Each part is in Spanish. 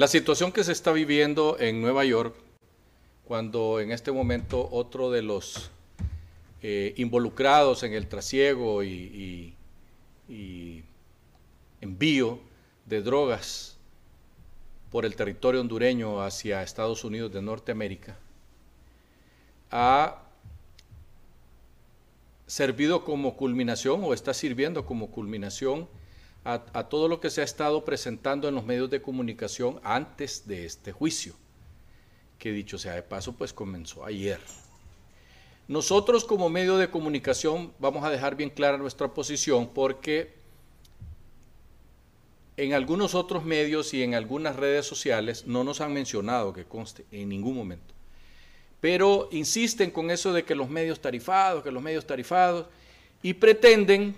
La situación que se está viviendo en Nueva York, cuando en este momento otro de los eh, involucrados en el trasiego y, y envío de drogas por el territorio hondureño hacia Estados Unidos de Norteamérica, ha servido como culminación o está sirviendo como culminación a, todo lo que se ha estado presentando en los medios de comunicación antes de este juicio, que dicho sea de paso, pues comenzó ayer. Nosotros como medio de comunicación vamos a dejar bien clara nuestra posición porque en algunos otros medios y en algunas redes sociales no nos han mencionado que conste en ningún momento. Pero insisten con eso de que los medios tarifados, que los medios tarifados, y pretenden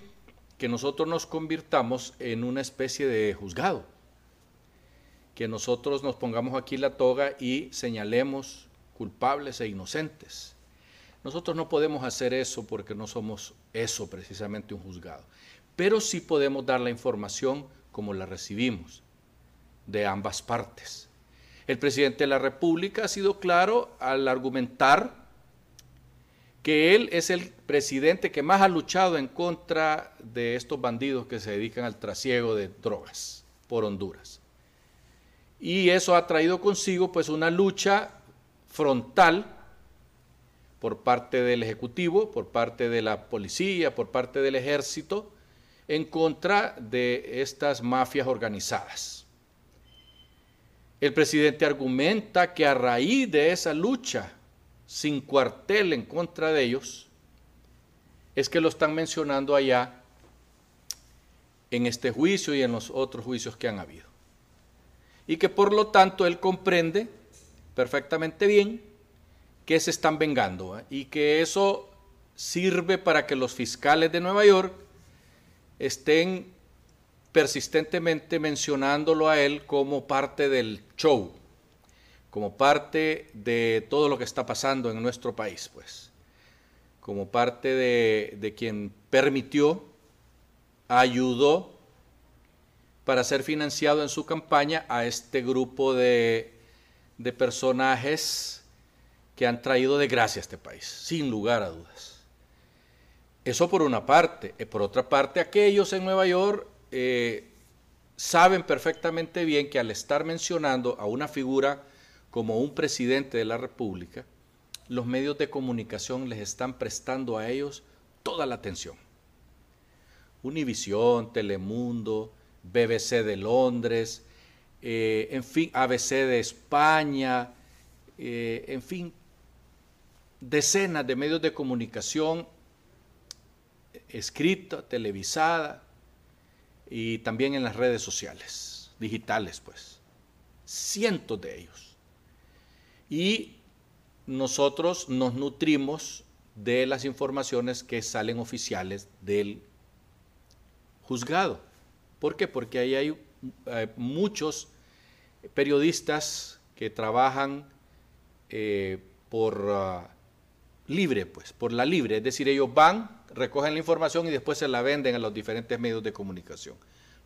que nosotros nos convirtamos en una especie de juzgado, que nosotros nos pongamos aquí la toga y señalemos culpables e inocentes. Nosotros no podemos hacer eso porque no somos eso precisamente un juzgado, pero sí podemos dar la información como la recibimos de ambas partes. El presidente de la República ha sido claro al argumentar que él es el presidente que más ha luchado en contra de estos bandidos que se dedican al trasiego de drogas por Honduras. Y eso ha traído consigo pues una lucha frontal por parte del Ejecutivo, por parte de la policía, por parte del ejército, en contra de estas mafias organizadas. El presidente argumenta que a raíz de esa lucha sin cuartel en contra de ellos, es que lo están mencionando allá en este juicio y en los otros juicios que han habido. Y que por lo tanto él comprende perfectamente bien que se están vengando y que eso sirve para que los fiscales de Nueva York estén persistentemente mencionándolo a él como parte del show, como parte de todo lo que está pasando en nuestro país, pues, como parte de, quien permitió, ayudó para ser financiado en su campaña a este grupo de, de personajes que han traído desgracia a este país, sin lugar a dudas. Eso por una parte. Eh, por otra parte, aquellos en Nueva York eh, saben perfectamente bien que al estar mencionando a una figura como un presidente de la República, los medios de comunicación les están prestando a ellos toda la atención. Univisión, Telemundo, BBC de Londres, eh, en fin, ABC de España, eh, en fin, decenas de medios de comunicación escrita, televisada y también en las redes sociales, digitales, pues, cientos de ellos y nosotros nos nutrimos de las informaciones que salen oficiales del juzgado. ¿Por qué? Porque ahí hay eh, muchos periodistas que trabajan eh, por ah, libre, pues, por la libre. Es decir, ellos van, recogen la información y después se la venden a los diferentes medios de comunicación.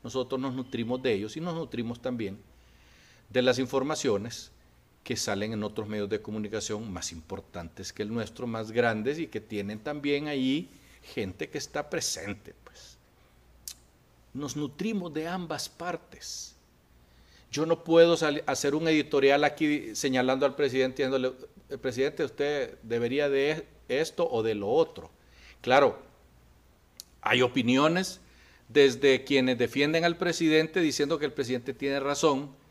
Nosotros nos nutrimos de ellos y nos nutrimos también de las informaciones que salen en otros medios de comunicación más importantes que el nuestro, más grandes y que tienen también ahí gente que está presente. Pues. Nos nutrimos de ambas partes. Yo no puedo hacer un editorial aquí señalando al presidente, diciéndole, el presidente, usted debería de esto o de lo otro. Claro, hay opiniones desde quienes defienden al presidente diciendo que el presidente tiene razón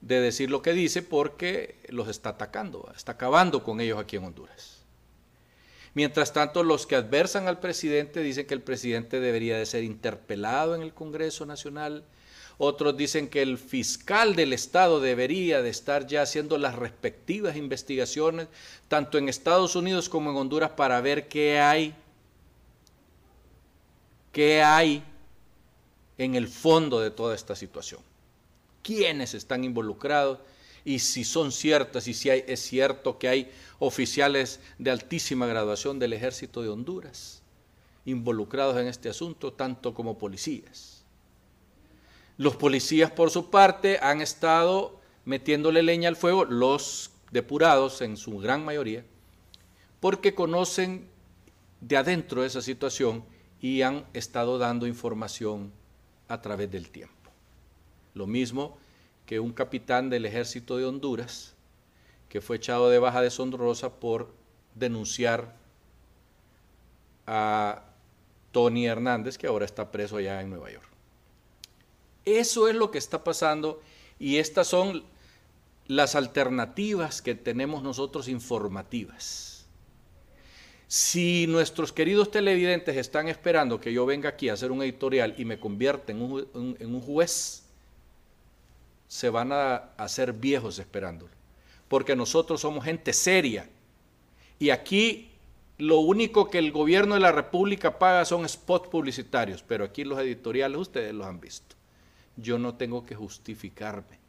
de decir lo que dice porque los está atacando, está acabando con ellos aquí en Honduras. Mientras tanto, los que adversan al presidente dicen que el presidente debería de ser interpelado en el Congreso Nacional. Otros dicen que el fiscal del Estado debería de estar ya haciendo las respectivas investigaciones, tanto en Estados Unidos como en Honduras, para ver qué hay, qué hay en el fondo de toda esta situación quiénes están involucrados y si son ciertas y si es cierto que hay oficiales de altísima graduación del ejército de Honduras involucrados en este asunto, tanto como policías. Los policías, por su parte, han estado metiéndole leña al fuego, los depurados en su gran mayoría, porque conocen de adentro esa situación y han estado dando información a través del tiempo. Lo mismo que un capitán del ejército de Honduras, que fue echado de baja de Sonrosa por denunciar a Tony Hernández, que ahora está preso allá en Nueva York. Eso es lo que está pasando y estas son las alternativas que tenemos nosotros informativas. Si nuestros queridos televidentes están esperando que yo venga aquí a hacer un editorial y me convierta en un, juez, se van a hacer viejos esperándolo. Porque nosotros somos gente seria. Y aquí lo único que el gobierno de la República paga son spots publicitarios, pero aquí los editoriales ustedes los han visto. Yo no tengo que justificarme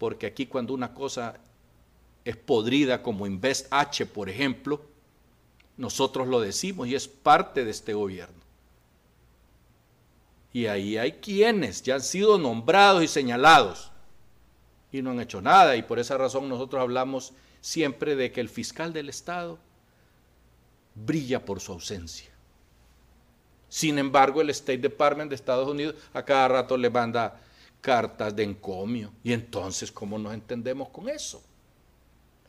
porque aquí cuando una cosa es podrida como Invest H, por ejemplo, nosotros lo decimos y es parte de este gobierno. Y ahí hay quienes ya han sido nombrados y señalados y no han hecho nada y por esa razón nosotros hablamos siempre de que el fiscal del Estado brilla por su ausencia. Sin embargo, el State Department de Estados Unidos a cada rato le manda cartas de encomio. Y entonces, ¿cómo nos entendemos con eso?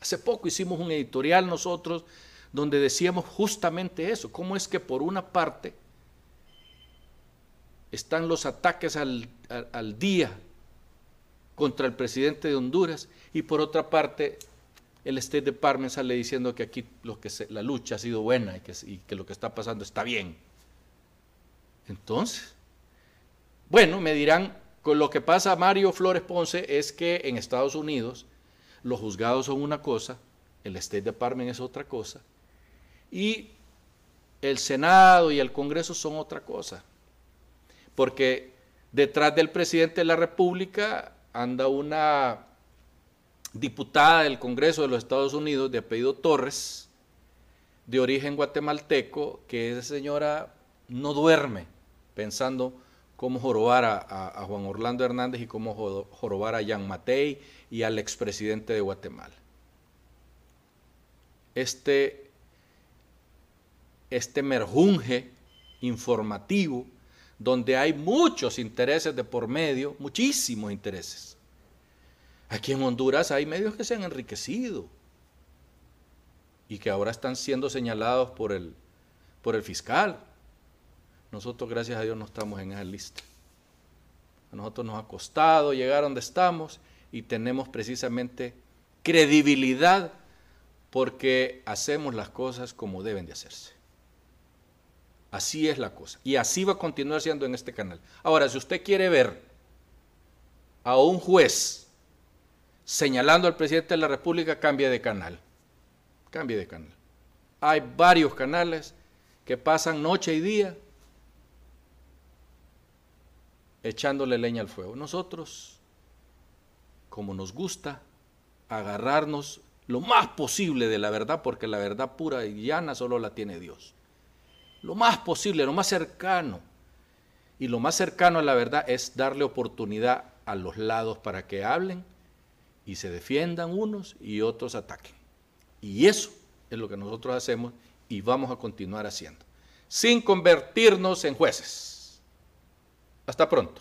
Hace poco hicimos un editorial nosotros donde decíamos justamente eso, cómo es que por una parte están los ataques al, día contra el presidente de Honduras y por otra parte el State Department sale diciendo que aquí lo que la lucha ha sido buena y que, y que lo que está pasando está bien. Entonces, bueno, me dirán, con lo que pasa a Mario Flores Ponce es que en Estados Unidos los juzgados son una cosa, el State Department es otra cosa, y el Senado y el Congreso son otra cosa. Porque detrás del presidente de la República anda una diputada del Congreso de los Estados Unidos de apellido Torres, de origen guatemalteco, que esa señora no duerme pensando cómo jorobar a, Juan Orlando Hernández y cómo jorobar a Jan Matei y al expresidente de Guatemala. Este, este merjunje informativo donde hay muchos intereses de por medio, muchísimos intereses. Aquí en Honduras hay medios que se han enriquecido y que ahora están siendo señalados por el, por el fiscal. Nosotros, gracias a Dios, no estamos en esa lista. A nosotros nos ha costado llegar donde estamos y tenemos precisamente credibilidad porque hacemos las cosas como deben de hacerse. Así es la cosa. Y así va a continuar siendo en este canal. Ahora, si usted quiere ver a un juez señalando al presidente de la República, cambie de canal. Cambie de canal. Hay varios canales que pasan noche y día echándole leña al fuego. Nosotros, como nos gusta, agarrarnos lo más posible de la verdad, porque la verdad pura y llana solo la tiene Dios. Lo más posible, lo más cercano. Y lo más cercano a la verdad es darle oportunidad a los lados para que hablen y se defiendan unos y otros ataquen. Y eso es lo que nosotros hacemos y vamos a continuar haciendo, sin convertirnos en jueces. Hasta pronto.